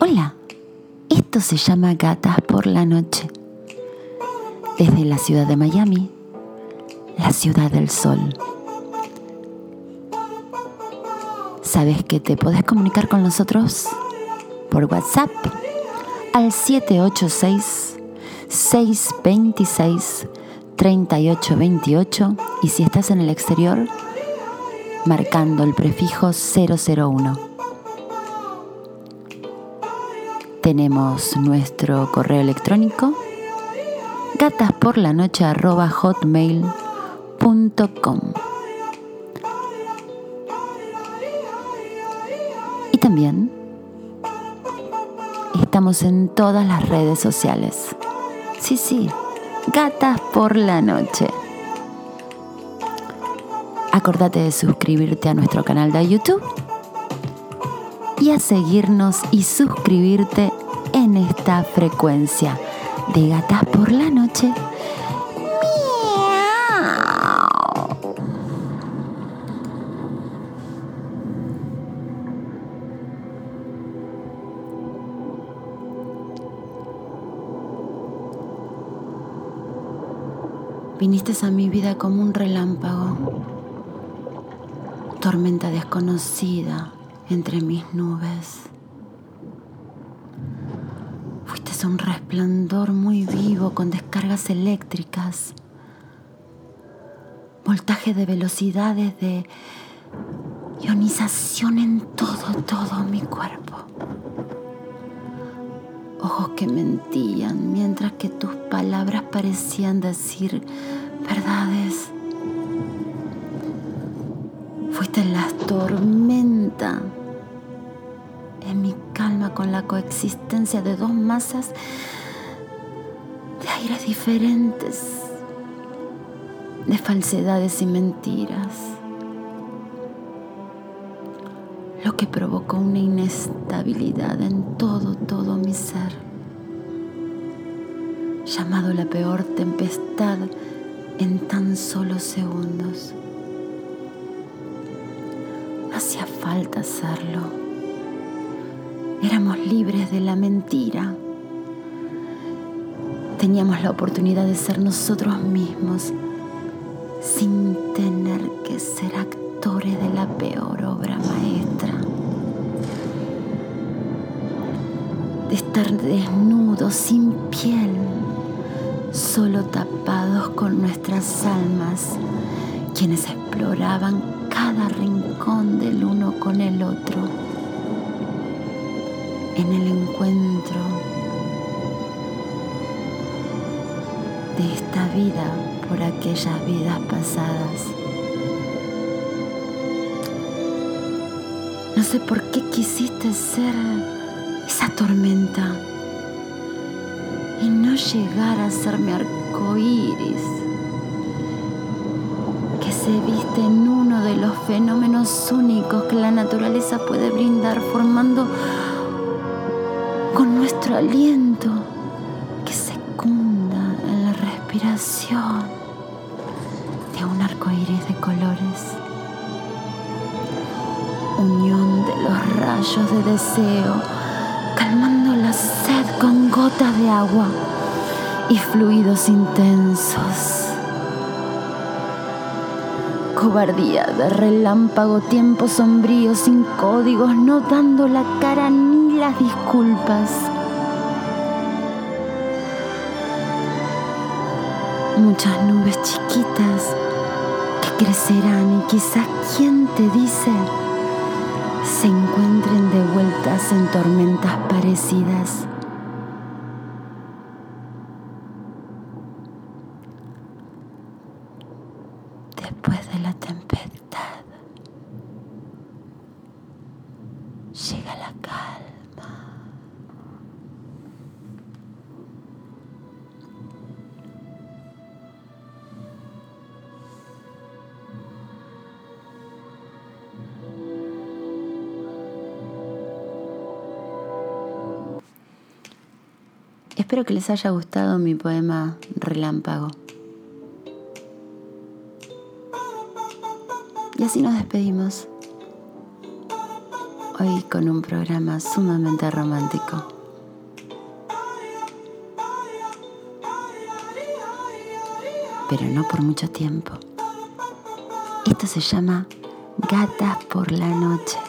Hola, esto se llama Gatas por la Noche. Desde la ciudad de Miami, la ciudad del sol. ¿Sabes que te podés comunicar con nosotros por WhatsApp al 786 626 3828 y si estás en el exterior, marcando el prefijo 001. Tenemos nuestro correo electrónico gatasporlanoche.hotmail.com Y también estamos en todas las redes sociales. Sí, sí, Gatas por la Noche. Acordate de suscribirte a nuestro canal de YouTube y a seguirnos y suscribirte en esta frecuencia. De Gatas por la Noche. Viniste a mi vida como un relámpago, tormenta desconocida entre mis nubes. Fuiste un resplandor muy vivo con descargas eléctricas, voltaje de velocidades de ionización en todo, todo mi cuerpo. Ojos que mentían mientras que tus palabras parecían decir verdades. Fuiste la tormenta en mi calma con la coexistencia de dos masas de aires diferentes, de falsedades y mentiras, lo que provocó una inestabilidad en todo, todo mi ser, llamado la peor tempestad en tan solo segundos. No hacía falta hacerlo Éramos libres de la mentira. Teníamos la oportunidad de ser nosotros mismos sin tener que ser actores de la peor obra maestra. De estar desnudos, sin piel, solo tapados con nuestras almas, quienes exploraban cada rincón del uno con el otro en el encuentro de esta vida por aquellas vidas pasadas. No sé por qué quisiste ser esa tormenta y no llegar a ser mi arco iris que se viste en uno de los fenómenos únicos que la naturaleza puede brindar, formando con nuestro aliento que secunda en la respiración de un arco iris de colores. Unión de los rayos de deseo, calmando la sed con gotas de agua y fluidos intensos. Cobardía de relámpago, tiempo sombrío, sin códigos, no dando la cara ni las disculpas. Muchas nubes chiquitas que crecerán y quizás quien te dice se encuentren de vueltas en tormentas parecidas. Después de la tempestad llega la calma. Espero que les haya gustado mi poema Relámpago. Y así nos despedimos. Hoy con un programa sumamente romántico. Pero no por mucho tiempo. Esto se llama Gatas por la Noche.